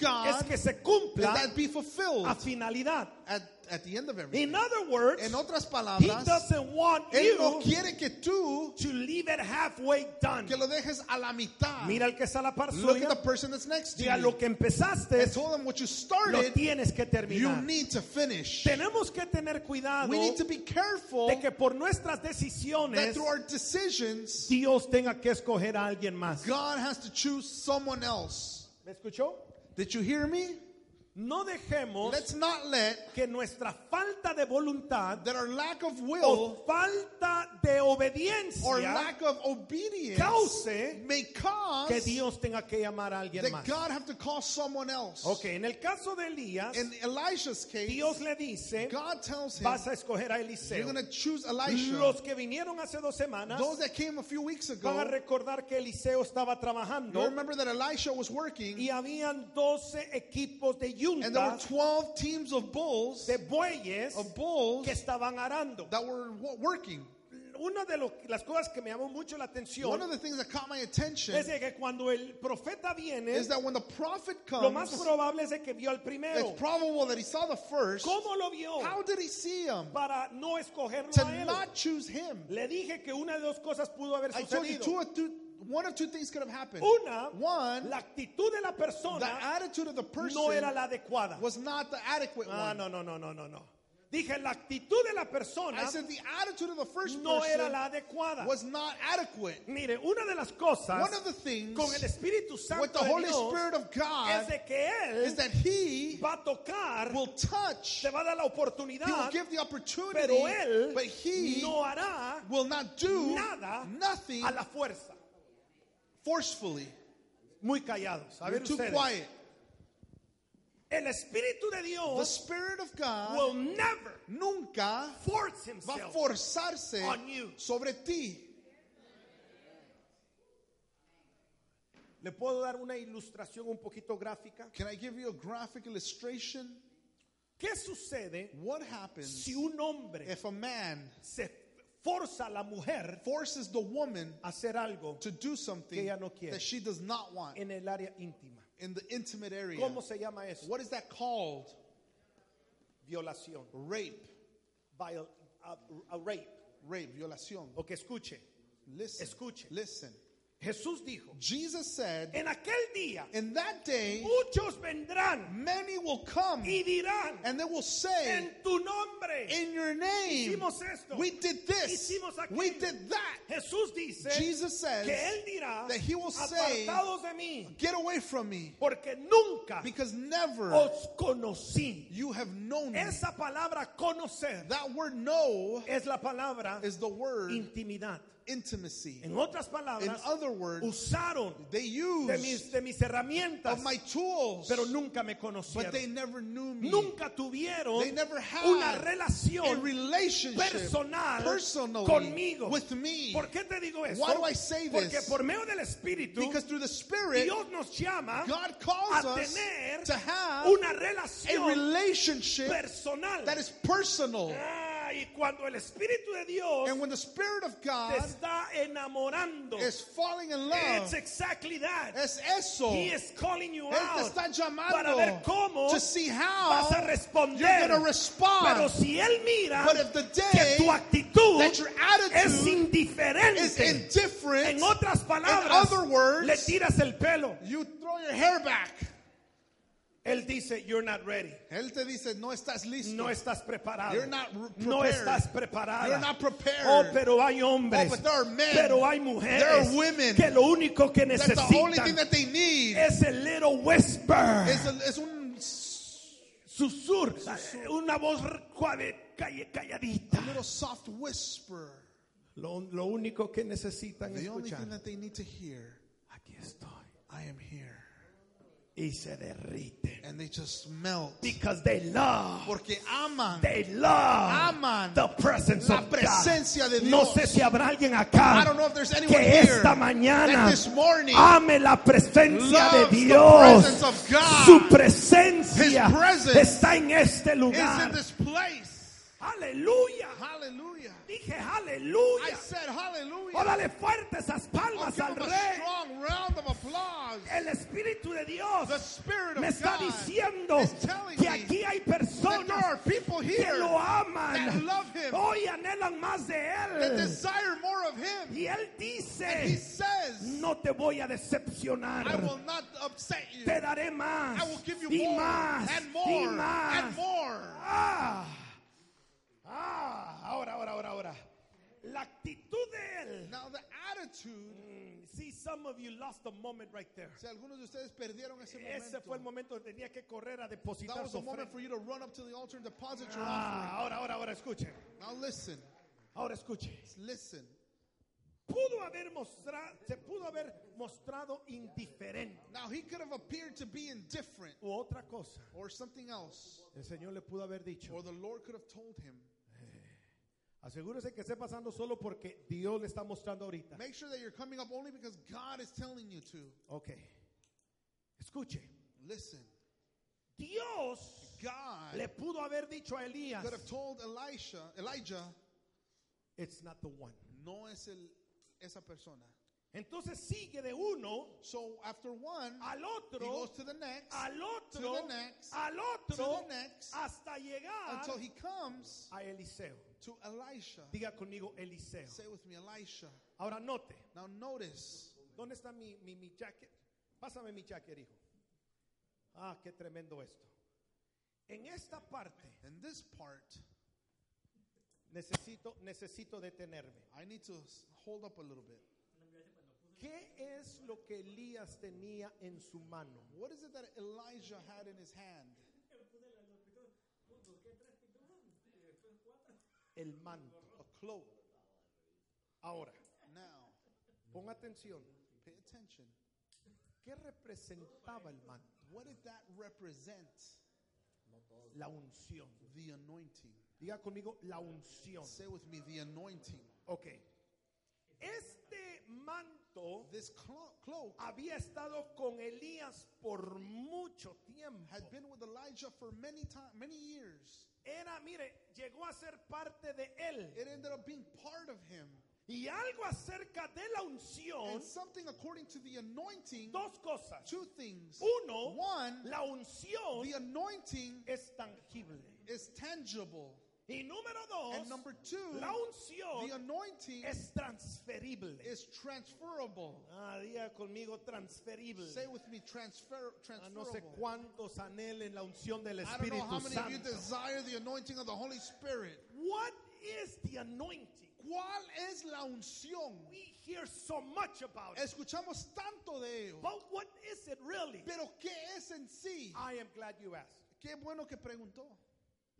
God es que se cumpla that be fulfilled a finalidad. at, at the end of everything. In other words, En otras he palabras, doesn't want Él no quiere que tú to leave it halfway done. que lo dejes a la mitad. Mira el que está a la par Look at the person that's next to you. lo que empezaste, And told them what you lo tienes que you terminar. need to finish. Tenemos que tener cuidado We need to be careful de que por nuestras that decisiones through our decisions, Dios tenga que escoger a alguien más. God has to choose someone else. ¿Me escuchó? Did you hear me? No dejemos Let's not let que nuestra falta de voluntad that our lack of o will falta de or obediencia lack of obedience cause may que cause Dios tenga que llamar a alguien that más. God have to call someone else. Ok, en el caso de Elías, In Elisha's case, Dios le dice, God tells him, vas a escoger a you're Eliseo. going to choose Elisha. Los que vinieron hace dos semanas Those that came a few weeks van a ago, recordar que Eliseo estaba trabajando remember that Elisha was working y habían 12 equipos de and there were yunta 12 teams of bulls, de bueyes of bulls que estaban arando. that were wo- working. Una de lo- las cosas que me llamó mucho la One atención of the things that caught my attention es de que cuando el profeta viene, is that when the prophet lo más comes, probable es de que vio al primero. it's probable that he saw the first. ¿Cómo lo vio? How did he see him? Para no escogerlo To a él. not choose him. Le dije que una de dos cosas pudo haber sucedido. One or two things could have happened. Una, One, la actitud de la the persona attitude of the person no era la adecuada. was not the adequate Ah, one. no, no, no, no, no, no. Dije, la actitud de la persona I said the attitude of the first no era person la adecuada. was not adequate. Mire, una de las cosas One of the things con el Espíritu Santo with the de Holy Dios Spirit of es God de que Él is that He va a tocar, will touch, te va a dar la He will oportunidad, give the opportunity, pero Él but He no hará will not do nada nothing a la fuerza. Forcefully. Muy callados. A ver too ustedes. quiet. El Espíritu de The Dios Spirit of God will never nunca force va a himself forzarse on you. sobre ti. ¿Le puedo dar una ilustración un poquito gráfica? Can I give you a graphic illustration? ¿Qué sucede What happens si un hombre if a man se forza la mujer forces the woman a hacer algo to do something Que ella no quiere. that she does not want en el área íntima? in the intimate area? ¿Cómo se llama eso? What is that called? Violación. Rape. Viol- a, a rape. Rape, violación. okay escuche. Listen. Escuche. Listen. Jesús dijo, Jesus said, en aquel día in that day, muchos vendrán many will come y dirán, and they will say, en tu nombre in your name, hicimos esto, we did this, hicimos aquello. we did that. Jesús dice Jesus says que él dirá, that he will say, de mí, Get away from me, porque nunca because never os conocí. you have known me. Esa palabra conocer That word know es la palabra is the word intimidad. Intimacy. En otras In other words, usaron they de used mis, de mis herramientas, of my tools, pero nunca me but they never knew me. Nunca tuvieron They never had una a relationship personal conmigo. with me. ¿Por qué te digo eso? Why do I say Porque this? por medio del Espíritu, Because through the Spirit, Dios nos llama God calls a us tener to have una a relationship personal. that is personal. Ah, y cuando el Espíritu de Dios And when the Spirit of te God está enamorando, is falling in it's love, exactly that. es eso. He is calling you Él te out está para ver llamando cómo to see how vas a responder. respond. Pero si él mira But if the que day tu actitud that your attitude es is indiferente, indifferent, en otras in palabras, other words, le tiras el pelo. you throw your hair back. Él dice, you're not ready. Él te dice, no estás listo. No estás preparado. You're not no estás preparada. You're not prepared. Oh, pero hay hombres. Oh, but there are men. Pero hay mujeres. There are women. Que lo único que That's the only thing necesitan that they need es el little whisper. is, a, is un Susur. Una voz calladita. little soft whisper. Lo, lo único que necesitan The only escuchar. thing that they need to hear, Aquí estoy. I am here. Y se derrite. And they just melt. because they love. Porque aman. They love Aman the presence la of presencia de God. No Dios. sé si habrá alguien acá I don't know if there's anyone que here esta mañana this morning ame la presencia de the Dios. presence of God. Su presencia His presence está en este is in lugar. this place. Aleluya. Hallelujah. Dije I aleluya. said hallelujah. Órale fuerte esas palmas al rey. strong round of applause. El Espíritu de Dios The Spirit of me está God diciendo is telling que aquí hay personas are people que lo aman. that love him, Hoy anhelan más de él. desire more of him. Y él And he dice, says, no te voy a decepcionar. I will not upset you. Te daré más. I will give you y more más. and y more más. and more. Ah, ah, ahora, ahora, ahora, ahora. La actitud de él. Now the attitude, Mm, See, some of you lost a moment right there. si algunos de ustedes perdieron ese Ese fue el momento, momento donde tenía que correr a that depositar was su the moment for you to run up to the altar and deposit your Ah, ahora, ahora, ahora, escuchen. offering. Now listen, Ahora escuche. listen. Pudo haber mostrado, se pudo haber mostrado indiferente Now he could have appeared to be indifferent u otra cosa. or something else, El Señor le pudo haber dicho, or the Lord could have told him, asegúrese que esté pasando solo porque Dios le está mostrando ahorita. make sure that you're coming up only because God is telling you to. Ok. Escuche. Listen, Dios God le pudo haber dicho a Elías, could have told Elisha, Elijah, it's not the one. no es el, esa persona. Entonces sigue de uno So after one, al he otro, goes to the next, al to otro, the next, al to otro, the next, hasta llegar until he comes a Eliseo. to Elisha. Diga conmigo Eliseo. Say with me, Elisha. Ahora note, Now notice, ¿dónde está mi, mi, mi jacket? Pásame mi jacket, hijo. Ah, qué tremendo esto. En esta parte in this part, necesito, necesito detenerme. I need to hold up a little bit. ¿Qué es lo que Elías tenía en su mano? What is it that Elijah had in his hand? El manto. A cloak. Ahora, Now, pon atención. pay attention. ¿Qué representaba el manto? What did that represent? La unción. The anointing. Diga conmigo la unción. Say with me, the anointing. Ok. Este manto This clo- cloak había estado con Elías por mucho tiempo. had been with Elijah for many time, many years. Era, mire, llegó a ser parte de él. It ended up being part of him. Y algo acerca de la unción, And something according to the anointing, dos cosas. two things. Uno, One, la unción the anointing es tangible. is tangible. Y número dos, And number two, la unción the anointing es transferible. is transferable. Ah, diga conmigo transferible. Say with me, transfer, Ah, no sé transferable. cuántos anhelen la unción del I don't know Espíritu how many of you Santo. desire the anointing of the Holy Spirit. What is the anointing? ¿Cuál es la unción? We hear so much about it. Escuchamos tanto de ello. But what is it really? Pero ¿qué es en sí? I am glad you asked. Qué bueno que preguntó.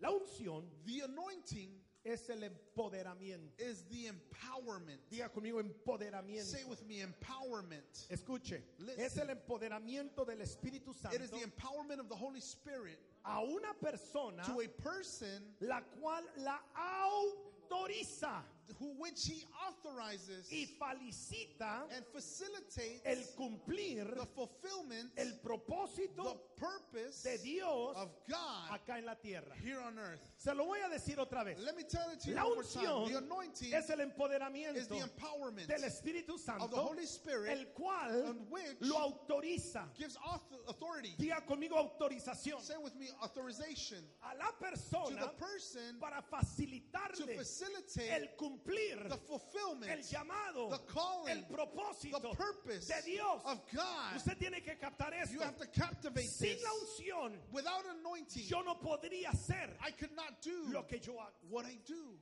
La unción The anointing es el empoderamiento. is the empowerment. Diga conmigo empoderamiento. Say with me, empowerment. Escuche, Listen. es el empoderamiento del Espíritu It is Santo the empowerment of the Holy Spirit a una persona to a person la cual la autoriza who which he authorizes y felicita and facilitates el cumplir the fulfillment, el the propósito purpose de Dios of God acá en la tierra. here on earth. Se lo voy a decir otra vez. Let me tell it to you La unción The anointing es el is empoderamiento the empowerment del Espíritu of the Santo, Holy Spirit el cual which lo autoriza. gives author- authority. Diga conmigo autorización Say with me, authorization a la to persona the person para to facilitarle facilitate el cumplir the el fulfillment, llamado, the calling, el propósito the purpose de Dios. of God. Usted tiene que captar esto. You have to captivate Sin this. la unción, Without anointing, yo no podría hacer I could not do lo que yo hago. what I do.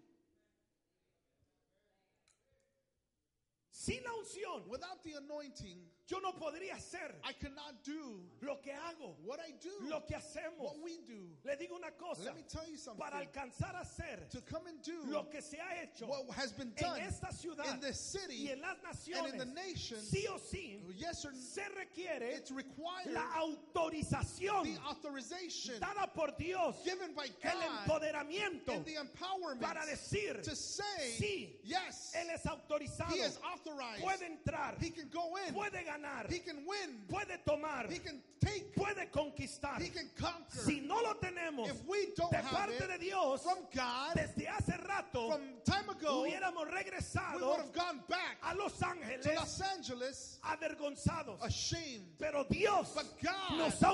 Sin la unción, Without the anointing, yo no podría hacer I cannot do lo que hago. what I do. lo que hacemos. what we do, Le digo una cosa, let me tell you something. para alcanzar a hacer To come and do lo que se ha hecho what has been done en esta ciudad in this city y en las and in the naciones, nations, sí o sí, yes or no, se requiere it's required la autorización the authorization dada por Dios, given by el God empoderamiento and the empowerment para decir, to say, sí, yes, Él es autorizado, He is authorized. puede entrar, He can go in. puede ganar, He can win. puede tomar, He can take. puede conquistar. He can conquer. Si no lo tenemos If we don't de parte it de Dios, from God, desde hace rato from time ago, we hubiéramos regresado have gone back a Los to Ángeles Los Angeles avergonzados. ashamed. Pero Dios But God, nos ha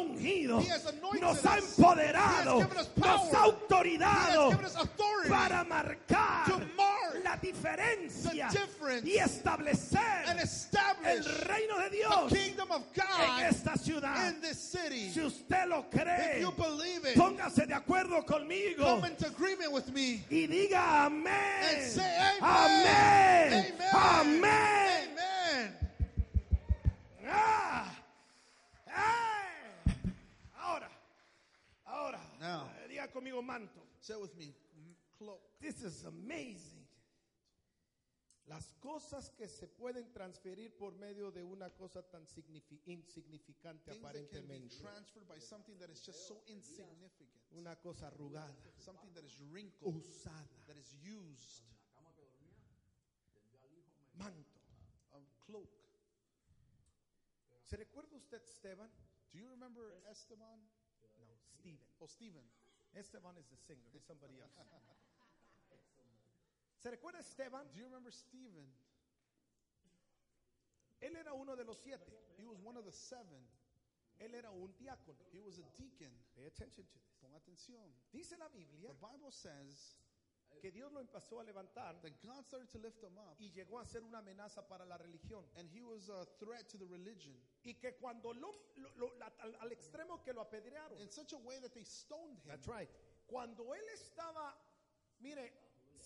anointed nos ha empoderado, nos ha authority para marcar to mark la diferencia the difference y establecer and el reino de the Dios kingdom of en esta ciudad. in this city. Si usted lo If cree, you believe it, póngase de acuerdo conmigo come into agreement with me y diga amén. and say amen. Amén. Amén. Ah. ¡Eh! Ahora, ahora, Now. diga conmigo manto. Say it with me. Cloak. This is amazing. Las cosas que se pueden transferir por medio de una cosa tan signifi- insignificante Things that can be aparentemente. transferred by something that is just so insignificant. Una cosa arrugada, Something that is wrinkled, usada, that is used. manto. A cloak. ¿Se recuerda usted Esteban? Do you remember Esteban? No, Steven. Oh, Stephen. Esteban is the singer, he's somebody else. ¿Se recuerda Esteban? Do you remember Stephen? Él era uno de los siete. He was one of the seven. Él era un diácono. He was a deacon. Pay attention to this. Pon atención. Dice la Biblia The Bible says que Dios lo empezó a levantar that God started to lift him up, y llegó a ser una amenaza para la religión. and he was a threat to the religion Y que cuando lo, lo- lo- la- al, al extremo que lo apedrearon. in such a way that they stoned him. That's right. Cuando él estaba, mire,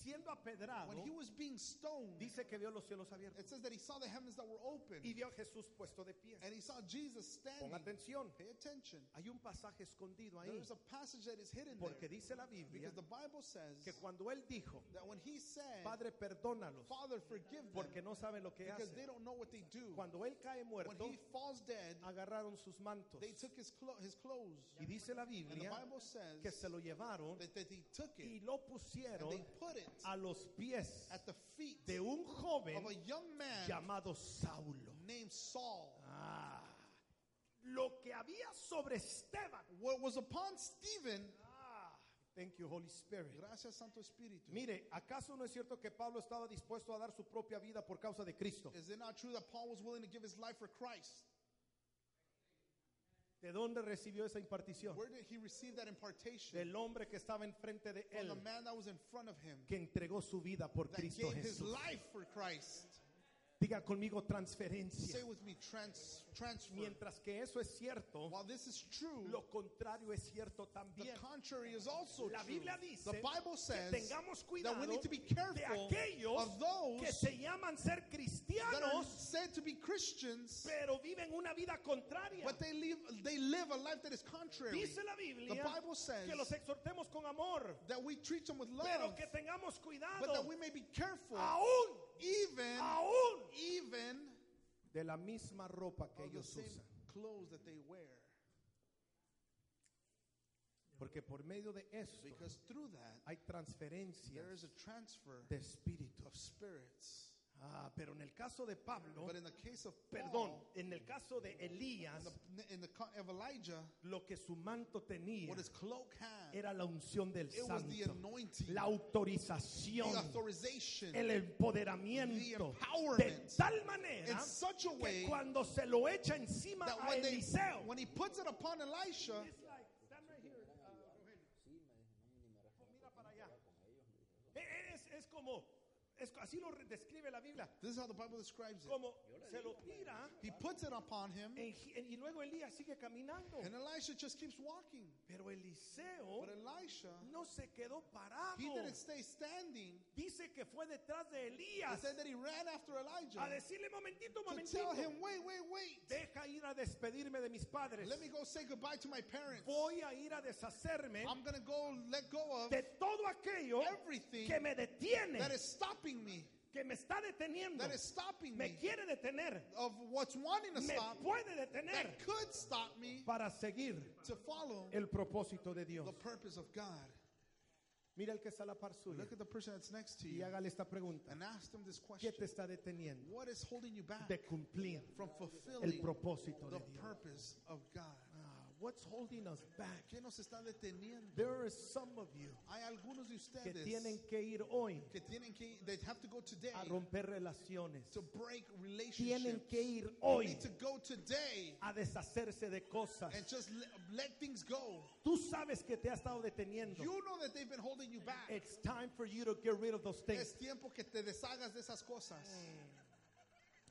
siendo apedrado, When he was being stoned, dice que vio los cielos abiertos it says that he saw the heavens that were open, y vio a Jesús puesto de pie. and he saw Jesus standing. Pon atención. Pay attention. Hay un pasaje escondido ahí There is a passage that is hidden porque there dice la Biblia because the Bible says que cuando él dijo, that when he said, Padre, perdónalos Father, forgive them porque no saben lo que because hacen. they don't know what they do. Cuando él cae When muerto, he falls dead, agarraron sus mantos they took his, clo- his clothes, y dice la and Biblia says que se lo llevaron that, that they took it y lo and pusieron they put it a los pies at the feet de un joven of a young man llamado Saulo. named Saul. Ah, lo que había sobre Esteban. What was upon Stephen, Ah, thank you, Holy Spirit. gracias Santo Espíritu. Mire, ¿acaso no es cierto que Pablo estaba dispuesto a dar su propia vida por causa de Cristo? Is it not true that Paul was willing to give his life for Christ? ¿De dónde recibió esa impartición? Where did he receive that impartation? Del hombre que estaba enfrente de From él, the man that was in front of him, que entregó su vida por that Cristo gave his Jesús. life for Christ. Diga conmigo transferencia. Say with me, trans, transfer. Mientras que eso es cierto, While this is true, lo contrario es cierto the también. contrary is also La. Biblia dice The Bible que says tengamos that cuidado we need to be de careful aquellos of those que se llaman ser that are cristianos, said to be Christians, pero viven una vida contraria. but they live they live a life that is contrary. Dice la Biblia The Bible says que los exhortemos con amor, that we treat them with love, pero que tengamos but that cuidado, we may be careful, aún, even aún even de la misma ropa que ellos usan. clothes that they wear, Porque por medio de that hay transferencia there is a transfer de espíritu. Ah, pero en el caso de Pablo, But in the case of perdón, Paul, en el caso de Elías, in the, in the co- of Elijah, lo que su manto tenía what his cloak had, era la unción del it was the santo, anointing, la autorización, the authorization, el empoderamiento, the empowerment, de tal manera in such a que way cuando se lo echa encima that a when, they, Eliseo, when he puts it upon Elisha, It's like, stand right here, Rogelio. Mira para allá. Es, es como, es- así lo describe la Biblia, This is how the Bible describes it. como se lo tira He puts it upon him, en- y luego Elías sigue caminando. and Elisha just keeps walking. Pero Eliseo But Elisha, no se quedó parado. he didn't stay standing. Dice que fue detrás de Elías said that he ran after a Elijah decirle momentito, to momentito. tell him, wait, wait, wait. Deja ir a despedirme de mis padres. Let me go say goodbye to my parents. Voy a ir a deshacerme I'm going to go let go of de todo aquello everything que me detiene, that is stopping me, que me está deteniendo, that is stopping me me, quiere detener, of what's wanting to me stop, puede detener that could stop me para seguir to follow el propósito de Dios. the purpose of God. Mira el que está a la par suya Look at the person that's next to y you hágale esta pregunta. and ask them this ¿Qué question. te está deteniendo What is holding you back de cumplir from el fulfilling propósito the de Dios? purpose of God? What's holding us back? ¿Qué nos está deteniendo? There are some of you Hay algunos de que tienen que ir hoy que tienen que they have to go today a romper relaciones. to break Tienen relationships. que ir hoy need to go today a deshacerse de cosas. and just let, let things go. Tú sabes que te ha estado deteniendo. You know that they've been holding you back. It's time for you to get rid of those things. Es tiempo que te deshagas de esas cosas. Mm.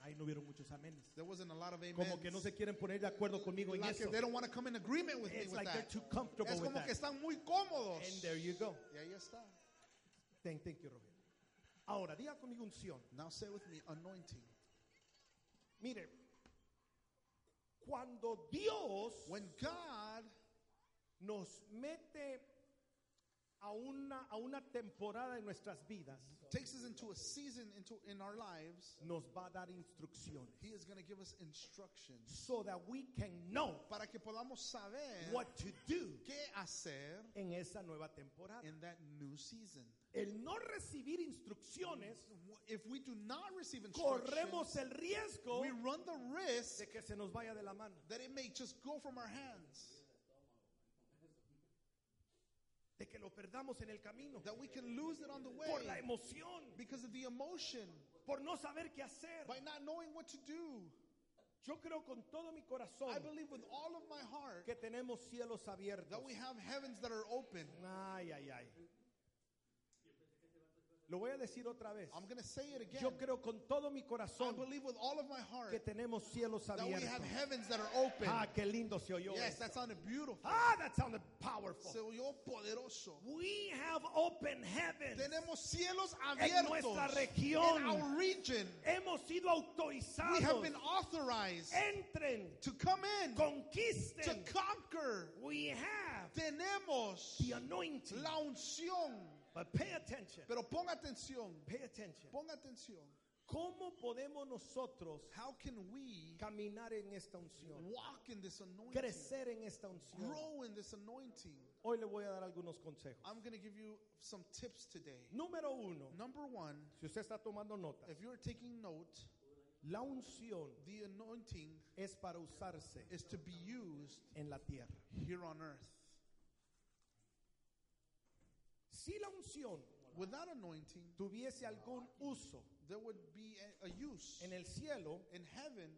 Ahí no hubieron muchos amenes. There wasn't a lot of amens. Como que no se quieren poner de acuerdo conmigo en like eso. they don't want to come in agreement with me It's with like they're that. too comfortable Es with como que están muy cómodos. And there you go. Y ahí está. Thank, thank you, Robert. Ahora, diga conmigo unción. Now say with me, anointing. Mire, cuando Dios When God nos mete a una, a una temporada en nuestras vidas, takes us into a season into in our lives, nos va a dar instrucciones. He is going to give us instructions So that we can know para que podamos saber what to do qué hacer en esa nueva temporada. in that new season. El no recibir instrucciones, If we do not receive instructions, corremos el riesgo we run the risk de que se nos vaya de la mano. that it may just go from our hands, De que lo perdamos en el camino. that we can lose it on the way Por la emoción. because of the emotion, Por no saber qué hacer. by not knowing what to do. Yo creo con todo mi corazón I believe with all of my heart que tenemos cielos abiertos. that we have heavens that are open. Ay, ay, ay. Lo voy a decir otra vez. I'm going to say it again. Yo creo con todo mi I corazón believe with all of my heart que tenemos cielos that we abiertos. have heavens that are open. Ah, qué lindo se oyó. Yes, eso. that sounded beautiful. Ah, that sounded powerful. Se oyó poderoso. We have open heavens. Tenemos cielos abiertos nuestra in our region. Hemos sido We have been authorized Entren, to come in, to conquisten. conquer. We have Tenemos the anointing. la unción. But pay attention. Pero ponga atención. Pay attention. Ponga atención. ¿Cómo podemos nosotros How can we caminar en esta unción? walk in this anointing? Crecer en esta unción. Grow in this anointing. Hoy le voy a dar algunos consejos. I'm going to give you some tips today. Número uno, Number one, si usted está tomando nota, if you're taking note, la unción the anointing es para usarse is to be used en la tierra. here on earth. Si la unción Without anointing, tuviese algún uso there would be a, a use en el cielo, in heaven.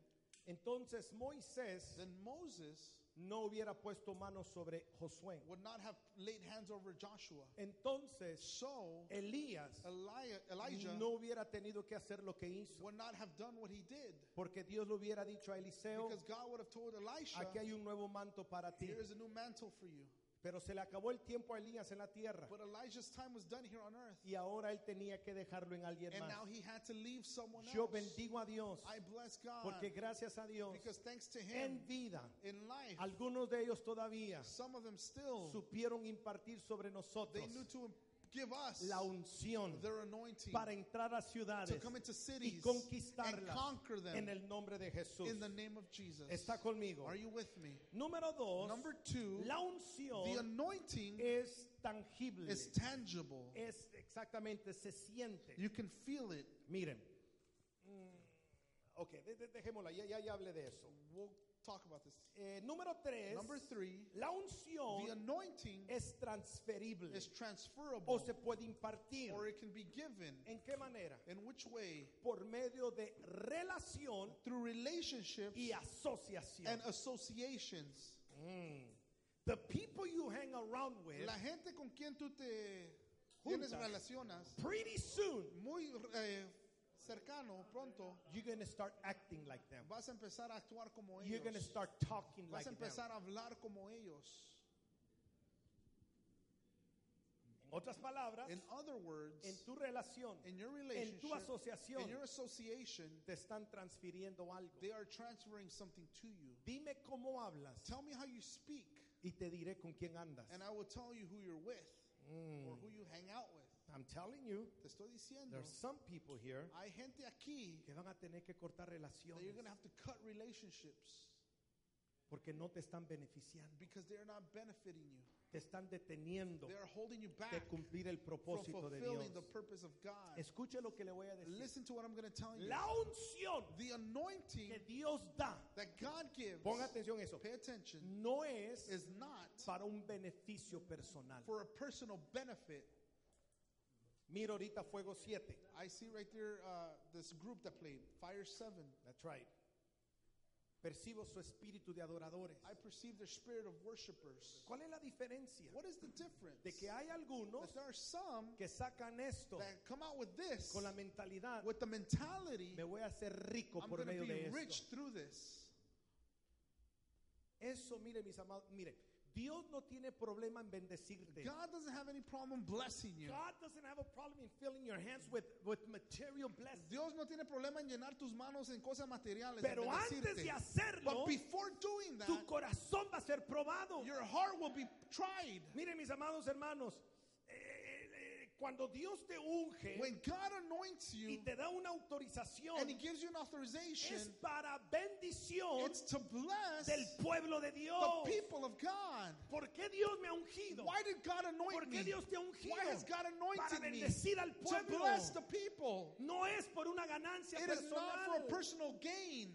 entonces Moisés Then Moses no hubiera puesto manos sobre Josué. would not have laid hands over Joshua. Entonces So Elías Eli- Elijah no hubiera tenido que hacer lo que hizo, would not have done what he did porque Dios le hubiera dicho a Eliseo, because God would have told Elisha, aquí hay un nuevo manto para ti. "Here is a new mantle for you." Pero se le acabó el tiempo a Elías en la tierra But Elijah's time was done here on earth, y ahora él tenía que dejarlo en alguien and más. now he had to leave someone Yo else. bendigo a Dios I bless God porque gracias a Dios because thanks to en Him vida in life, algunos de ellos todavía some of them still supieron impartir sobre they nosotros knew to give us la unción their anointing para entrar a ciudades to come into y cities and conquistarlas conquer them en el nombre de Jesús. in the name of Jesus. Está conmigo. Are you with me? Número dos, Number two, la the unción anointing es tangible. is tangible. Es exactamente, se siente. You can feel it. Miren. Mm, ok, de- de- dejémosla, ya, ya, ya hablé de eso. We'll talk about this. Eh, número tres, Number three, la the unción anointing es transferible is transferable o se puede impartir. or it can be given. ¿En qué manera? In which way? Por medio de relación Through relationships y asociación. and associations. Mm. The people you hang around with La gente con quien tú te tienes juntas, relacionas, pretty soon muy eh, cercano, pronto, you're going to start acting like them. vas a empezar a actuar como You're going to start talking like Vas a them. a hablar como ellos. En otras palabras, In other words, en tu relación, in your en relationship, tu asociación, in your association, te están transfiriendo algo. they are transferring something to you. Dime cómo hablas Tell me how you speak, y te diré con quién andas. and I will tell you who you're with Mm. or who you hang out with. I'm telling you, Te estoy diciendo, there's some people here hay gente aquí que van a tener que cortar that you're relaciones going to have to cut relationships porque no te están beneficiando, because they're not benefiting you. te están deteniendo They are holding you back de cumplir el from propósito de Dios. fulfilling the purpose of God. Escuche lo que le voy a decir. Listen to what I'm going to tell you. La unción The anointing que Dios da, that God gives, ponga atención a eso, pay attention, no es is not para un beneficio personal. for a personal benefit. Mira ahorita Fuego 7. I see right there uh, this group that played Fire 7. That's right. Percibo su espíritu de adoradores. I perceive their spirit of worshipers. ¿Cuál es la diferencia? What is the difference? De que hay algunos That there are some que sacan esto that come out with this, con la mentalidad, with the mentality, me voy a hacer rico I'm por medio be de rich esto. through this. Eso, mire mis amados, mire, Dios no tiene problema en bendecirte. God doesn't have any problem blessing you. God doesn't have a problem in filling your hands with, with material blessings. Dios no tiene problema en llenar tus manos en cosas materiales. Pero antes de hacerlo, But before doing that, tu corazón va a ser probado. your heart will be tried. Mire, mis amados hermanos, cuando Dios te unge When God anoints y you te da una autorización, and He gives you an authorization, es para bendición it's to bless del pueblo de Dios. the people of God. ¿Por qué Dios me ha ungido? Why did God anoint ¿Por qué Dios te ha ungido? Why has God Para anointed me? bendecir al To pueblo. bless the people. No es por una ganancia It is not for a personal. personal gain.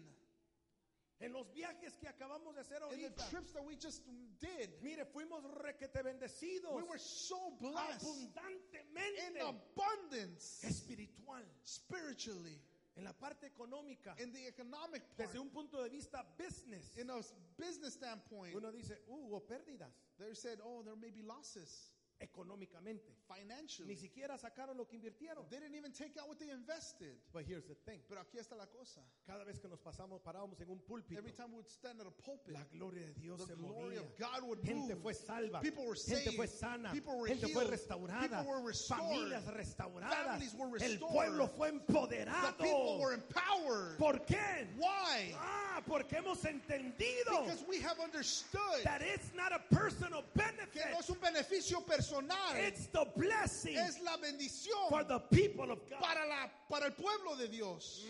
En los viajes que acabamos de hacer In the ahorita, trips that we just did, mire, fuimos requete bendecidos. We were so blessed. In abundantemente abundance. Espiritual. spiritually, En la parte económica, in the economic part, desde un punto de vista business, in a business standpoint. uno dice, uh, hubo pérdidas They said, oh, there may be losses económicamente. financially. Ni siquiera sacaron lo que invirtieron. They didn't even take out what they invested. But here's the thing. Pero aquí está la cosa. Cada vez que nos pasamos, parábamos en un púlpito, Every time we would stand at a pulpit, la gloria de Dios the se glory movía. of God would Gente move. fue salva, People were gente saved. fue sana, People were gente fue healed. restaurada, People were restored. familias restauradas, Families were el restored. pueblo fue The people empoderado. were empowered. ¿Por qué? Why? Ah, porque hemos entendido Because we have understood that it's not a personal que benefit, no es un beneficio personal, it's the blessing es la bendición for the people of God. para, la, para el pueblo de Dios.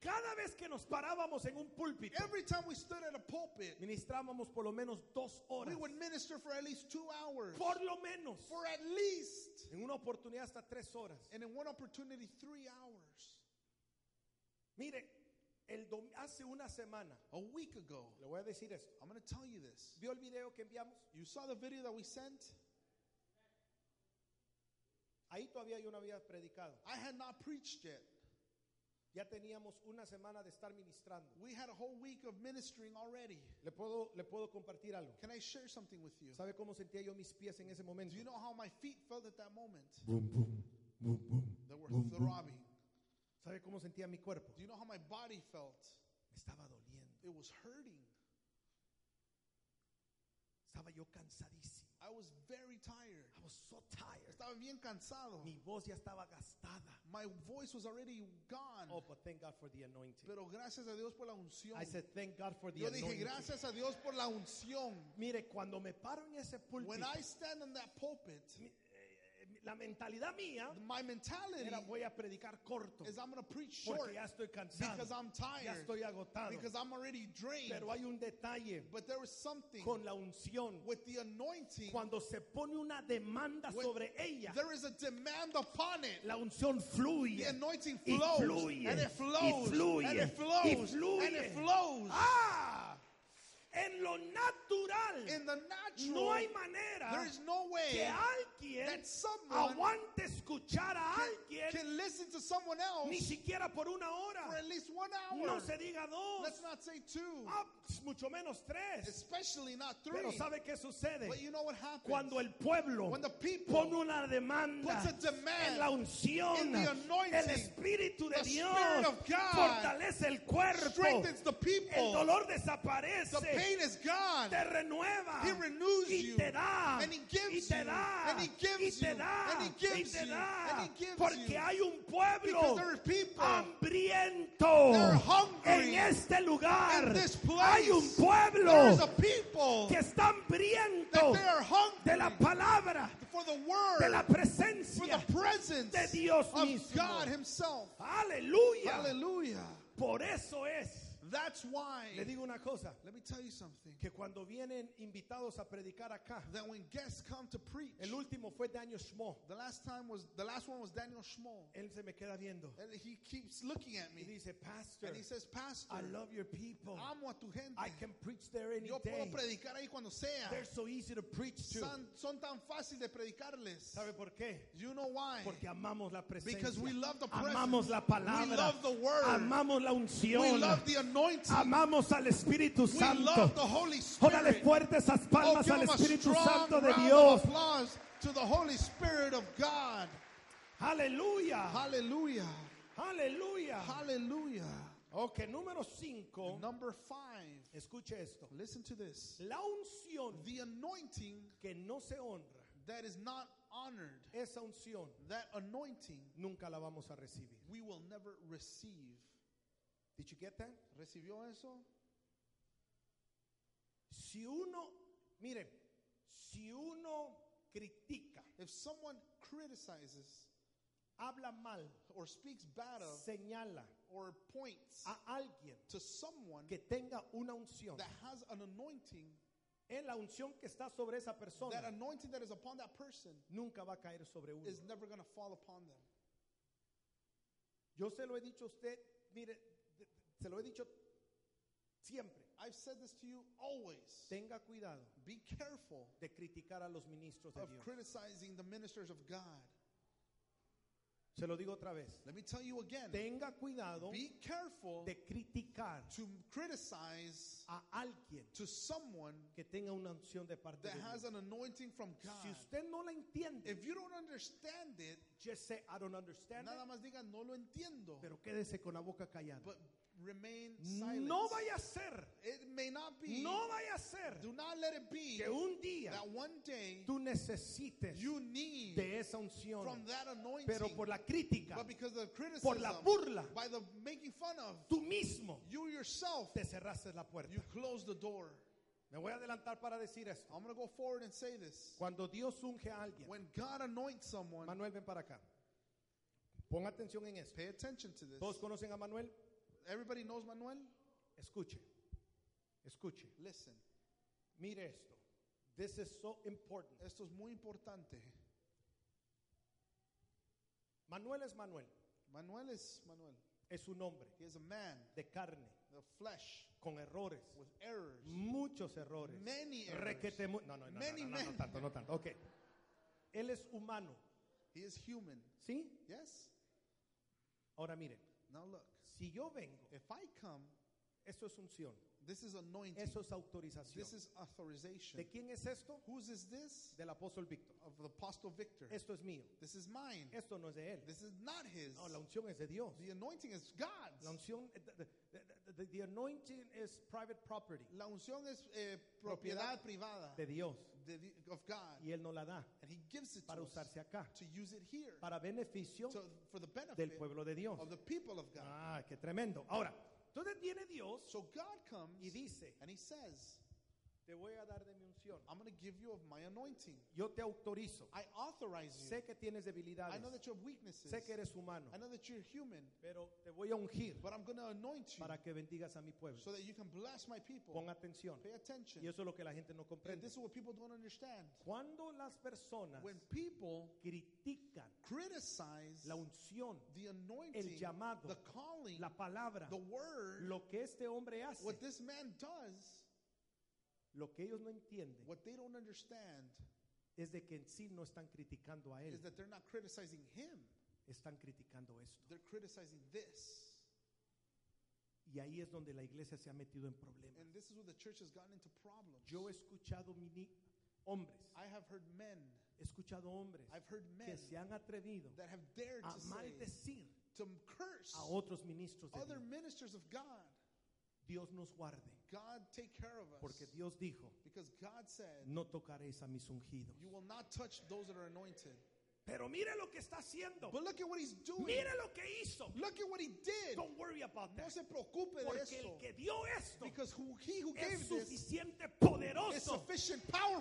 Cada vez que nos parábamos en un púlpito, Every time we stood at a pulpit, ministrábamos por lo menos dos horas. we would minister for at least two hours. Por lo menos. For at least. En una oportunidad hasta tres horas. And in one opportunity, three hours. Mire, el dom- hace una semana, A week ago, le voy a decir esto. I'm going to tell you this. ¿Vio el video que enviamos? You saw the video that we sent? Ahí todavía yo no había predicado. I had not preached yet. Ya teníamos una semana de estar ministrando. We had a whole week of ministering already. Le puedo, le puedo compartir algo. Can I share something with you? ¿Sabe cómo sentía yo mis pies en ese momento? Do you know how my feet felt at that moment? Boom, boom, boom, boom. They were boom, boom. ¿Sabe cómo sentía mi cuerpo? Do you know how my body felt? Me estaba doliendo. It was hurting. Estaba yo cansadísimo. I was very tired. I was so tired. Estaba bien cansado. Mi voz ya estaba gastada. My voice was already gone. Oh, but thank God for the anointing. Pero gracias a Dios por la unción. I said, thank God for the Yo dije, anointing. gracias a Dios por la unción. Mire, cuando me paro en ese púlpito, When I stand on that pulpit, mi- la mentalidad mía my mentality era voy a predicar corto is I'm going to preach short porque ya estoy cansado, because I'm ya tired, estoy agotado. because I'm already drained. Pero hay un detalle But there was something con la unción with the anointing. cuando se pone una demanda sobre ella. There is a demand upon it. La unción fluye. The anointing y flows, fluye, and it y flows, fluye, and it y flows, fluye. and it flows. Ah, En lo natural In the natural, no hay manera there is no way que alguien aguante escuchar a can, alguien can listen to someone else ni siquiera por una hora. for one hour. No se diga dos, Let's not say two, ah, mucho menos tres. especially not three. Pero ¿sabe qué sucede? But you know what happens? Cuando el pueblo When the people pone una demanda puts a demand en la unción, in the anointing, el Espíritu de the Dios Spirit of God fortalece el cuerpo, strengthens the people. el dolor desaparece, the pain is gone. te renueva He renews y te da And he gives y te you. da And he gives y te you. da And he gives y te you. da And he gives porque hay un pueblo hambriento en este lugar hay un pueblo que está hambriento de la palabra de la presencia de Dios mismo. Aleluya. Por eso es That's why. le digo una cosa Let me tell you something. que cuando vienen invitados a predicar acá That when guests come to preach, el último fue Daniel Schmo the last time was the last one was Daniel Schmoll, él se me queda viendo and he keeps looking at y me, dice pastor and he says, "Pastor, I love your people amo a tu gente. I can preach there any Yo puedo predicar ahí cuando sea. they're so easy to preach to Son, son tan fácil de predicarles. ¿sabe por qué? You know why? Porque amamos la presencia. Because we love the presence. amamos la palabra. We love the word. Amamos la We unción. love the anointing. Amamos al Espíritu Santo. love the Holy Órale Spirit. fuerte esas Oh, palmas give al Espíritu Santo de Dios. Aleluya. Hallelujah. Aleluya. Hallelujah. Ok, número 5. Number five. Escuche esto. Listen to this. La unción The anointing que no se honra, that is not honored, esa unción that anointing nunca la vamos a recibir. we will never receive. Did you get that? ¿Recibió eso? Si uno, mire, si uno critica, If someone criticizes habla mal, or speaks bad of señala or points a alguien to someone que tenga una unción, that has an anointing, en la unción que está sobre esa persona, that anointing that is upon that person nunca va a caer sobre uno. is never going to fall upon them. Yo se lo he dicho a usted, mire, se lo he dicho siempre. I've said this to you always. Tenga cuidado Be careful de criticar a los ministros de of Dios. criticizing the ministers of God. Se lo digo otra vez. Let me tell you again. Tenga cuidado Be careful de criticar to criticize a alguien to someone que tenga una unción de parte de that has Dios. an anointing from Si God. usted no la entiende, If you don't understand it, just say I don't understand nada it, más diga no lo entiendo, pero quédese con la boca callada. but remain silent. No vaya a ser, It may not be. no vaya a ser Do not let it be que un día that one day tú necesites you need de esa unción, from that anointing, pero por la crítica, but because of the por criticism, la burla, by the making fun of, tú mismo you yourself, te cerraste la puerta. you close the door. Me voy a adelantar para decir esto. I'm going to go forward and say this. Cuando Dios unge a alguien, When God anoints someone, Manuel, ven para acá. Pon atención en esto. pay attention to this. ¿Todos conocen a Manuel? Everybody knows Manuel? Escuche, escuche. Listen, Mire esto. This is so important. esto es muy importante. Manuel es Manuel. Manuel is Manuel. Es un hombre He is a man, de carne, the flesh, con errores. with errors. Muchos errores. Many errors. Requete mu- no, no, no, no, Many, no, no, tanto, no tanto. Ok. Él es humano. He is human. ¿Sí? Yes? Ahora mire, Now look, si yo vengo, if I come, eso es unción. This is anointing. Eso es autorización. This is authorization. ¿De quién es esto? Whose is this? Del apóstol Víctor. Of the Apostle Victor. Esto es mío. This is mine. Esto no es de él. This is not his. No, la unción es de Dios. The anointing is God's. La unción, the, the- the- the anointing is private property La unción es eh, propiedad privada de Dios de of God. y él no la da And he gives it to para us usarse acá, to use it here para beneficio to, for the del pueblo de Dios. of the people of God. Ah, qué tremendo. Ahora, entonces viene Dios So God comes y dice, and he says, te voy a dar de mi unción. I'm going to give you of my anointing. Yo te autorizo. I authorize you. Sé que tienes I debilidades. know that you have weaknesses. Sé que eres humano. I know that you're human, Pero te voy a ungir but I'm going to anoint you para que bendigas a mi pueblo. so that you can bless my people. Pon atención. Pay attention. Y eso es lo que la gente no And comprende. this is what people don't understand. Cuando las personas When people critican criticize la unción, the el llamado, the calling, la palabra, the word, lo que este hombre hace, what this man does, Lo que ellos no entienden What they don't understand es de que en sí no están criticando a él, is that they're not criticizing him, están criticando esto. they're criticizing this. Y ahí es donde la iglesia se ha metido en problemas. And this is where the church has gotten into problems. Yo he escuchado mini hombres, I have heard men, he escuchado hombres I've heard men que se han atrevido that have dared a to say, maldecir to curse a otros ministros de other Dios. ministers of God. Dios nos guarde, God take care of us. porque Dios dijo, Because God said, no tocaréis a mis ungidos. You will not touch those that are anointed. Pero mire lo que está haciendo. But look at what he's doing. Mire lo que hizo. Look at what he did. Don't worry about No that. se preocupe de Porque eso. el que dio esto Because who, he who es gave this suficiente poderoso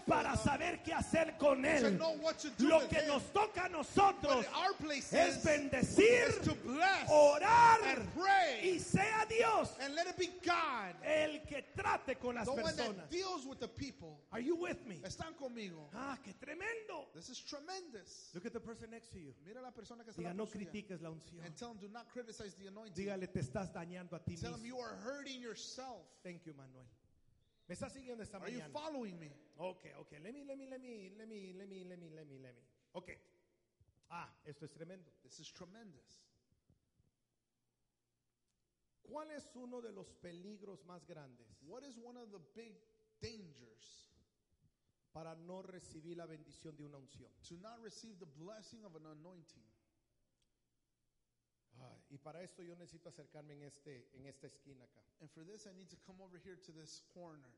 para saber qué hacer con to él. know what to do Lo que nos toca a nosotros es bendecir, to bless orar and pray y sea Dios and let it be God, el que trate con las the one personas. that deals with the people. Are you with me? Están conmigo. Ah, qué tremendo. This is tremendous. Look at the person next to you. Mira la persona que está Diga, al no suya. critiques la unción. And tell him, do not criticize the anointing. Dígale, te estás dañando a ti Tell him mismo. you are hurting yourself. Thank you, Manuel. ¿Me está siguiendo esta Are you mañana? following me? Okay, okay. Let me, let me, let me, let me, let me, let me, let me, let me. Okay. Ah, esto es tremendo. This is tremendous. ¿Cuál es uno de los peligros más grandes What is one of the big dangers para no recibir la bendición de una unción? to not receive the blessing of an anointing? Ay, y para esto yo necesito acercarme en este, en esta esquina acá. And for this, I need to come over here to this corner.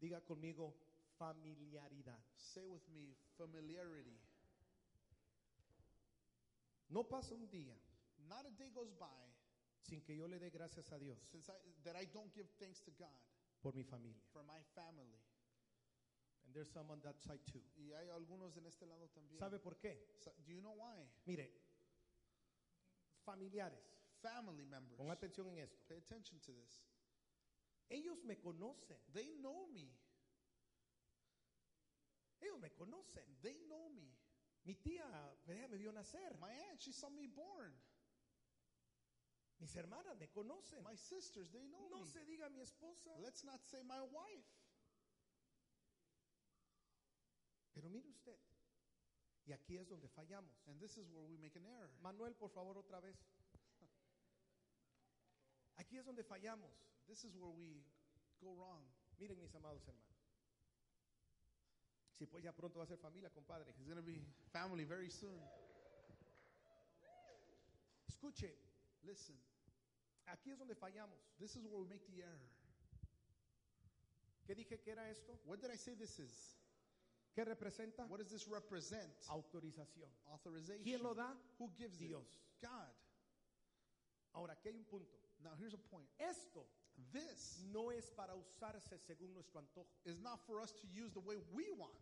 Diga conmigo familiaridad. Say with me, familiarity. No pasa un día Not a day goes by sin que yo le dé gracias a Dios since I, that I don't give thanks to God por mi familia. for my family. And there's someone that side too. Y hay algunos en este lado también. ¿Sabe por qué? Sa- Do you know why? Mire, familiares, Family members. pon atención en esto. Pay attention to this. Ellos me conocen. They know me. Ellos me conocen. They know me. Mi tía me vio nacer. My aunt, she saw me born. Mis hermanas me conocen. My sisters, they know No me. se diga mi esposa. Let's not say my wife. Pero mire usted. Y aquí es donde fallamos. And this is where we make an error. Manuel, por favor, otra vez. Aquí es donde fallamos. This is where we go wrong. Miren, mis amados hermanos. Si pues ya pronto va a ser familia, compadre. He's going to be family very soon. Escuche, Listen, aquí es donde fallamos. this is where we make the error. ¿Qué dije que era esto? What did I say this is? ¿Qué representa? What does this represent? Autorización. Authorization. ¿Quién lo da? Who gives Dios. it? God. Ahora, aquí hay un punto. Now here's a point. Esto This no es para usarse según nuestro antojo. is not for us to use the way we want.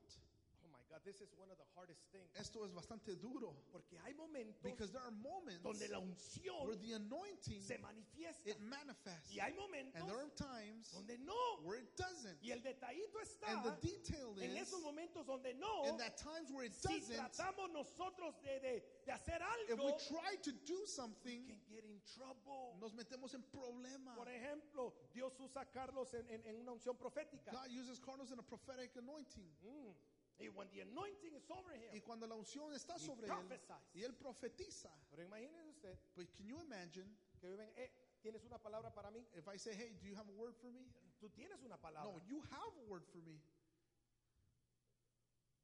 God, this is one of the hardest things. Esto es bastante duro Porque hay momentos because there are moments donde la unción where the anointing se manifiesta. it manifests, Y hay momentos and there are times donde no. where it doesn't. Y el detallito está And the detail en is esos momentos donde no. in that times where it Si doesn't, tratamos nosotros de, de, de hacer algo. if we try to do something, can get in trouble. nos metemos en problema. Por ejemplo, Dios usa a Carlos en, en- en una unción profética. God uses Carlos in a prophetic anointing. Mm. Y when the anointing is over Y him. cuando la unción está He sobre él prophesies. y él profetiza. Pero imagínese usted But can you imagine que viven, eh, ¿tienes una palabra para mí? if I say, hey, do you have a word for me? Tú tienes una palabra. No, you have a word for me.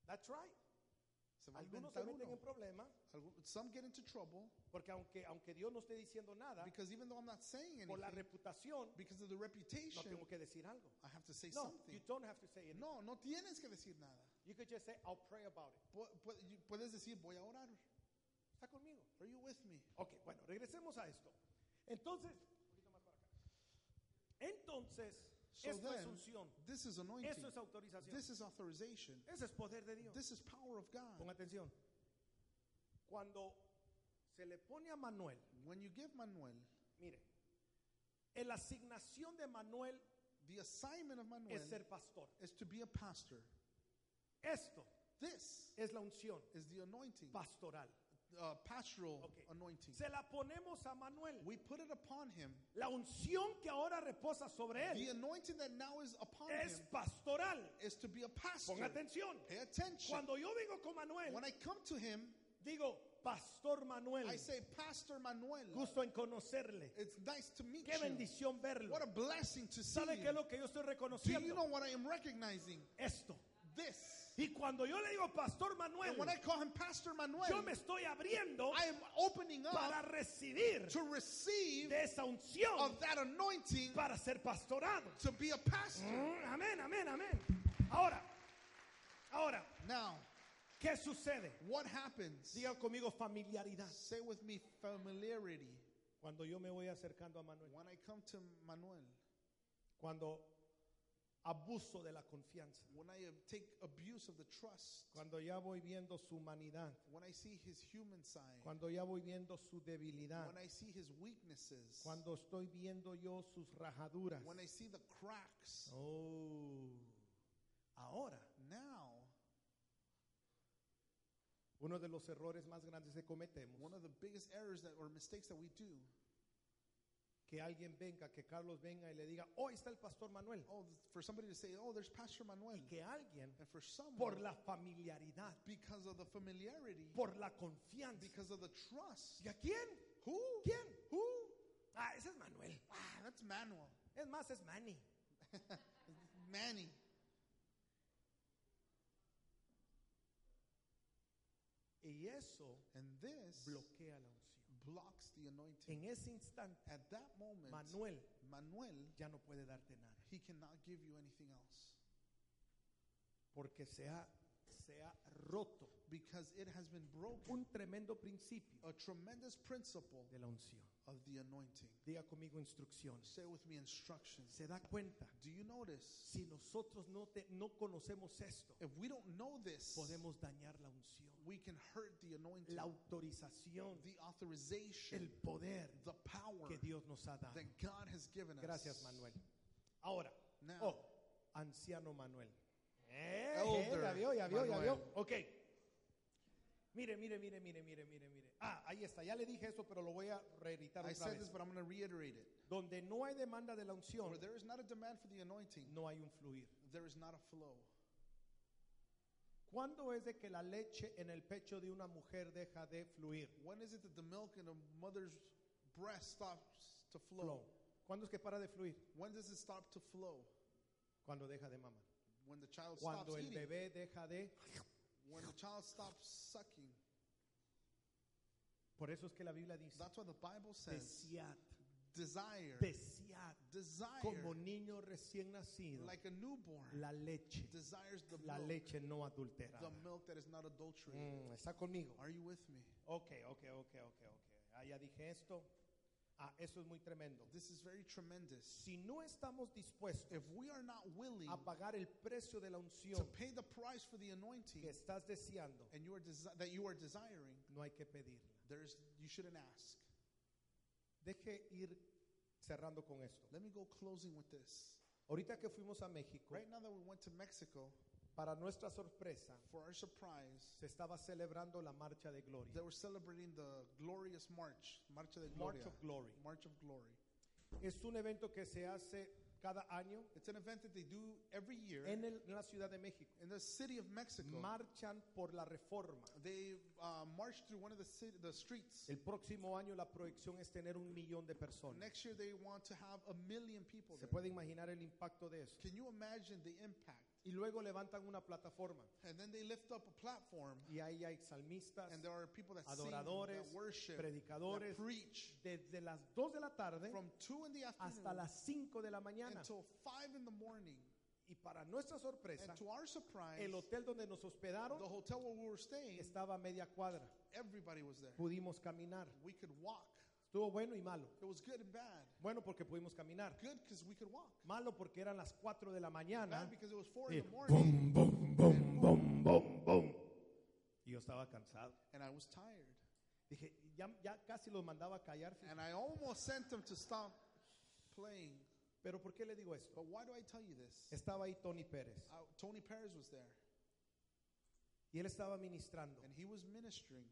That's right. Se va a Algunos se inventar meten uno. en problemas Algu- Some get into trouble porque aunque, aunque Dios no esté diciendo nada, because even though I'm not saying por la anything, reputación, because of the no reputation, tengo que decir algo. I have to say No, something. you don't have to say anything. No, no tienes que decir nada. You could just say, I'll pray about it. Pu- pu- you- Puedes decir, voy a orar. ¿Está conmigo? Are you with me? Ok, bueno, regresemos a esto. Entonces, un poquito más para acá. Entonces, So esto es unción. this is anointing. Esto es autorización. This is authorization. Ese es poder de Dios. This is power of God. Pon atención. Cuando se le pone a Manuel, When you give Manuel, mire, en la asignación de Manuel the assignment of Manuel es ser pastor. is to be a pastor. Esto This es la unción is the anointing. pastoral. uh, pastoral Ok. anointing. Se la ponemos a Manuel. We put it upon him. La unción que ahora reposa sobre The él anointing that now is upon es him pastoral. is to be a pastor. Pon atención. Pay attention. Cuando yo vengo con Manuel, When I come to him, digo, Pastor Manuel, I say, Pastor Manuel, gusto en conocerle. it's nice to meet Qué you. bendición verlo. What a blessing to see ¿Sabe qué es you. lo que yo estoy Do you reconociendo? know what I am recognizing? Esto. This. Y cuando yo le digo Pastor Manuel, when I call him Pastor Manuel, yo me estoy abriendo I am opening para up recibir to receive de esa unción of that anointing para ser pastorado. to be a pastor. Mm, Amén, amén, amén. Ahora, ahora, Now, ¿qué sucede? what happens? Diga conmigo familiaridad. Say with me familiarity. Cuando yo me voy acercando a Manuel, When I come to Manuel, cuando abuso de la confianza, when I uh, take abuse of the trust, cuando ya voy viendo su humanidad, when I see his human side, cuando ya voy viendo su debilidad, when I see his weaknesses, cuando estoy viendo yo sus rajaduras. when I see the cracks, Oh, ahora, now uno de los errores más grandes que cometemos, one of the biggest errors that or mistakes that we do, que alguien venga, que Carlos venga y le diga, oh, ahí está el pastor Manuel. oh, for somebody to say, oh, there's Pastor Manuel, Y que alguien, and for someone, por la familiaridad, because of the familiarity, por la confianza. because of the trust, ¿Y a quién? who? ¿Quién? Who? Ah, ese es Manuel. Ah, that's Manuel, Es más, es Manny. Manny. Y eso And this bloquea la unción. Blocks the anointing. En ese instante, At that moment, Manuel Manuel, ya no puede darte nada. he cannot give you anything else Porque se ha, se ha roto because it has been broken. un tremendo principio A tremendous principle de la unción. Of the anointing. Diga conmigo instrucciones. Say with me instructions. Se da cuenta. Do you notice? Si nosotros no, te- no conocemos esto, If we don't know this, podemos dañar la unción, we can hurt the anointing, la autorización, the authorization, el poder the power que Dios nos ha dado. that God has given us. Gracias, Manuel. Ahora, Now, oh, anciano Manuel. Eh, Elder ya vio, ya vio, ya Manuel. vio. Ok. Mire, mire, mire, mire, mire, mire, mire. Ah, ahí está. Ya le dije eso, pero lo voy a reeditar I otra said vez. this, but I'm going to reiterate it. Donde no hay demanda de la unción, Where there is not a demand for the anointing, no hay un fluir. there is not a flow. ¿Cuándo es de que la leche en el pecho de una mujer deja de fluir? When is it that the milk in a mother's breast stops to flow? Flow. ¿Cuándo es que para de fluir? When does it stop to flow? Cuando deja de mamar. When the child stops Cuando el eating. bebé deja de... When the child stops sucking. Por eso es que la Biblia dice, That's what the Bible says. desead, Desire. desead, Desire. como niño recién nacido, Like a newborn. la leche, Desires the la milk. leche no adulterada. The milk that is not adulterated. Mm, ¿Está conmigo? Are you with me? Ok, ok, ok, ok, ok. Ah, ya dije esto. Ah, eso es muy tremendo. This is very tremendous. Si no estamos dispuestos If we are not willing a pagar el precio de la to unción pay the price for the anointing que estás deseando, and you are desi- that you are desiring, no hay que pedirla. There's you shouldn't ask. Deje ir cerrando con esto. Let me go closing with this. Ahorita que fuimos a México, Right now that we went to Mexico, para nuestra sorpresa, for our surprise, se estaba celebrando la marcha de gloria. they were celebrating the glorious march, Marcha de March Gloria, of Glory. March of Glory. Es un evento que se hace cada año It's an event that they do every year en, el- en la Ciudad de México. in the city of Mexico. Marchan por la reforma. They uh, march through one of the city, the streets. El próximo año la proyección es tener un millón de personas. Next year they want to have a million people ¿Se there. puede imaginar el impacto de eso? Can you imagine the impact? Y luego levantan una plataforma And then they lift up a platform, y ahí hay salmistas, and there are people that sing, adoradores, that worship, predicadores, that preach desde las 2 de la tarde from two in the hasta afternoon las 5 de la mañana. until five in the morning. Y para nuestra sorpresa, And to our surprise, el hotel donde nos hospedaron the hotel where we were staying, estaba a media cuadra. everybody was there. Pudimos caminar. We could walk. Estuvo bueno y malo. It was good and bad. Bueno porque pudimos caminar. Good because we could walk. Malo porque eran las 4 de la mañana. Bad because it was four Y in the morning, bum, bum, bum, bum, bum, bum. Y yo estaba cansado. and I was tired. Dije, ya, ya casi los mandaba a callar. And I almost sent them to stop playing. Pero ¿por qué le digo esto? But why do I tell you this? Estaba ahí Tony Pérez. Uh, Tony Perez was there, Y él estaba ministrando. and he was ministering.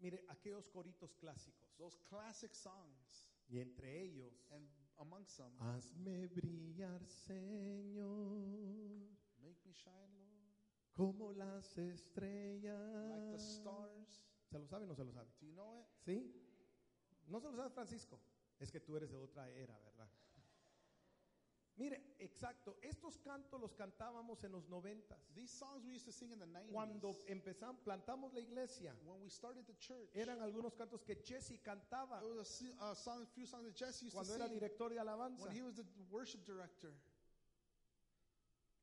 Mire, aquellos coritos clásicos. Those classic songs. Y entre ellos, And amongst them, hazme brillar, Señor, Make me shine, Lord, como las estrellas. like the stars. ¿Se lo sabe o no se lo sabe? Do you know it? ¿Sí? ¿No se lo sabe Francisco? Es que tú eres de otra era, ¿verdad? Mire, exacto, estos cantos los cantábamos en los noventas. These songs we used to sing in the 90s. Cuando empezamos, plantamos la iglesia, when we started the church, eran algunos cantos que Jesse cantaba it was a a song, few songs that Jesse used cuando to era sing director de alabanza. when he was the worship director.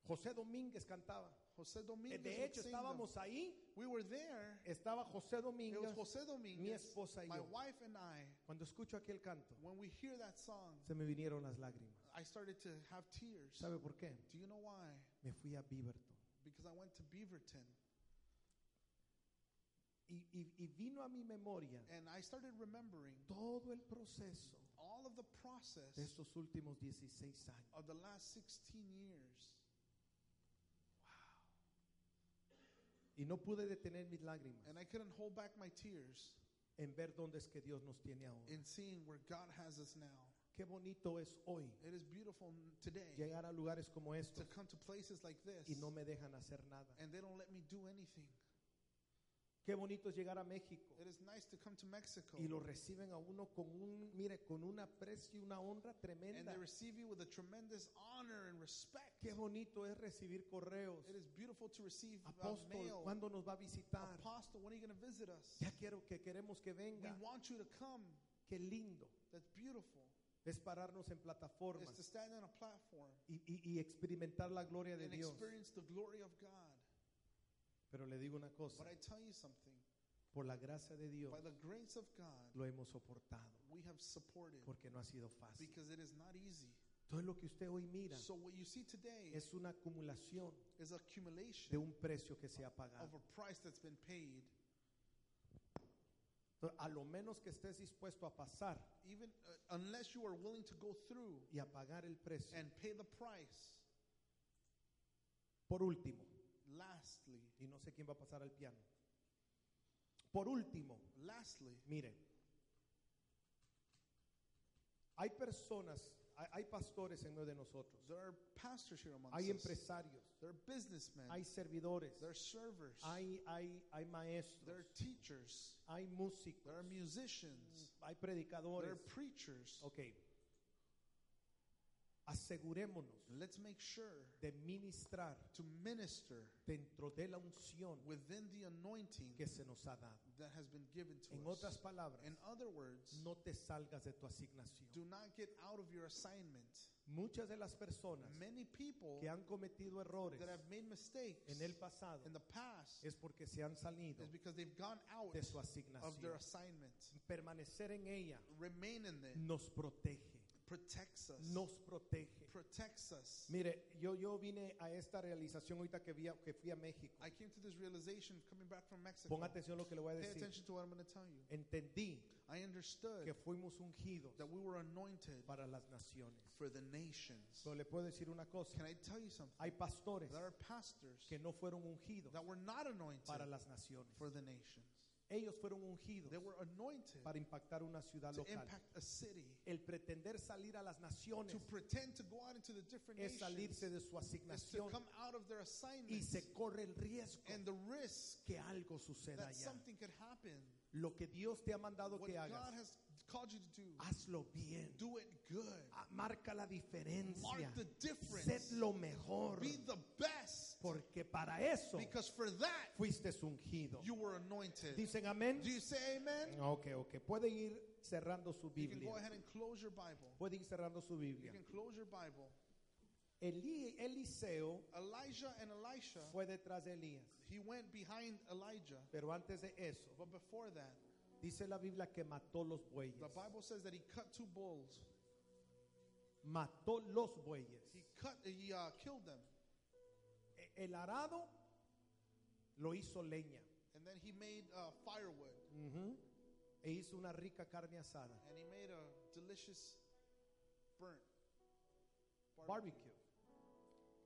José Domínguez cantaba. Jose Eh, Dominguez De hecho, sing them. estábamos ahí. We were there. Estaba José It was Domínguez. Jose Dominguez, mi esposa y my yo. wife and I. Cuando escucho aquel canto, When we hear that song, se me vinieron las lágrimas. I started to have tears. ¿Sabe por qué? Do you know why? Me fui a Beaverton. Because I went to Beaverton Y, y- y vino a mi memoria and I started remembering todo el proceso all of the process de estos últimos 16 años. of the last 16 years. Y no pude detener mis lágrimas And I couldn't hold back my tears en ver dónde es que Dios nos tiene ahora. in seeing where God has us now. Qué bonito es hoy It is beautiful today llegar a lugares como to estos come to places like this y no me dejan hacer nada. and they don't let me do anything. Qué bonito es llegar a México It is nice to come to Mexico y lo reciben a uno con un, mire, con un aprecio y una honra and tremenda. they receive you with a tremendous honor and respect. Qué bonito es recibir correos. It is beautiful to receive uh, Apóstol, mail. ¿cuándo nos va a visitar? Apostle, when are you going to visit us? Ya quiero que queremos que We venga. want you to come. Qué lindo That's beautiful. Es pararnos en Is plataformas to stand on a platform y, y- y experimentar la gloria de and Dios. experience the glory of God. Pero le digo una cosa, But I tell you something, por la gracia de Dios by the grace of God, lo hemos soportado we have supported porque no ha sido fácil. because it is not easy. Todo lo que usted hoy mira So what you see today es una acumulación is de accumulation un precio que se ha pagado. of a price that's been paid. A lo menos que estés dispuesto a pasar Even uh, unless you are willing to go through y a pagar el precio. and pay the price. Por último, Lastly, y no sé quién va a pasar al piano. Por último, lastly, miren, hay personas, hay, hay pastores en medio de nosotros, there are pastors here amongst hay us. empresarios, There are businessmen. hay servidores, There are servers. hay, hay, hay There maestros, are teachers. hay músicos, There are musicians. hay There predicadores. are preachers. Ok. Asegurémonos Let's make sure de ministrar to minister dentro de la unción within the anointing que se nos ha dado. that has been given to En us. otras palabras, In other words, no te salgas de tu asignación. do not get out of your assignment. Muchas de las personas Many people que han cometido errores that have made mistakes en el pasado in the past es porque se han salido is because they've gone out de su of their asignación. assignment. Permanecer en ella Remain in it. nos protege, Protects us. nos protege. Protects us. Mire, yo, yo vine a esta realización ahorita que, vi a- que fui a México. I came to this realization coming back from Mexico. Atención a lo que le voy a Pay decir. attention to what I'm going to tell you. Entendí I understood que fuimos ungidos that we were anointed para las naciones. for the nations. Pero le puedo decir una cosa. Can I tell you something? Hay pastores There are pastors que no fueron ungidos that were not anointed para las naciones. for the nations. Ellos fueron ungidos They were anointed para impactar una ciudad to local. impact a city. El pretender salir a las naciones To pretend to go out into the different es salirse de su to asignación come out of their y se corre el riesgo and the risk que algo suceda that allá. something could happen. Lo que Dios te ha mandado What que God hagas, has called you to do, hazlo bien. do it good. Ah, Marca la diferencia. Mark the difference. Sed lo mejor. Be the best Porque para eso because for that fuiste ungido. you were anointed. Dicen amén. Do you say amen? Ok, ok. Puede ir cerrando su You can Biblia. go ahead and close your Bible. Puede ir cerrando su You Biblia. can close your Bible. Eliseo Elijah and Elisha, fue detrás de Elías. he went behind Elijah. Pero antes de eso, But before that, dice la Biblia que mató los bueyes. the Bible says that he cut two bulls. Mató los bueyes. He cut, he uh, killed them, El arado lo hizo leña. and then he made uh, firewood, Ujú. E hizo una rica carne asada. and he made a delicious burnt Barbecue.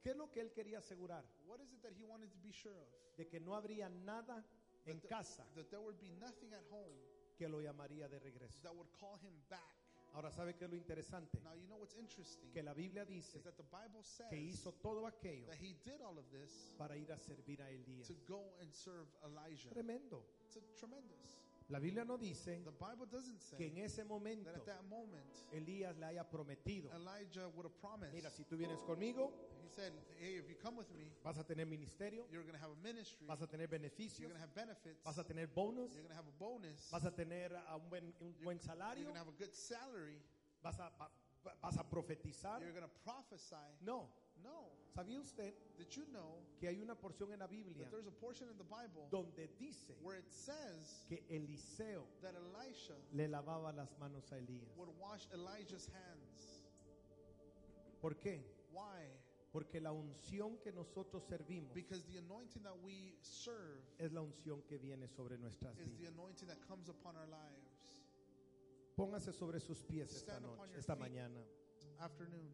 ¿Qué es lo que él quería asegurar? What is it that he wanted to be sure of? De que no habría nada en casa that there would be nothing at home que lo llamaría de regreso. that would call him back. Ahora, ¿sabe qué es lo interesante? Now, you know what's interesting? Que la Biblia dice Is that the Bible says que hizo todo aquello that he did all of this para ir a servir a Elías. to go and serve Elijah. Tremendo. It's a tremendous. La Biblia no dice The Bible doesn't say que en ese momento that at that moment Elías le haya prometido, Elijah would have promised. mira, si tú vienes conmigo, He said, Hey, if you come with me, vas a tener ministerio, you're going to have a ministry, vas a tener you're beneficios, going to have benefits, vas a tener bonus, you're going to have a bonus, vas a tener un buen, un buen you're salario, going to have a good salary, vas a, va- va- vas a profetizar. you're going to prophesy. No, No. ¿sabía usted Did you know que hay una porción en la Biblia that there's a portion in the Bible donde dice where it says que Eliseo that Elisha le lavaba las manos a Elías? would wash Elijah's hands? ¿Por qué? Why? Porque la unción que nosotros servimos Because the anointing that we serve es la unción que viene sobre nuestras is the vidas. anointing that comes upon our lives. Póngase sobre sus pies esta Stand upon noche, your esta feet. mañana. Afternoon.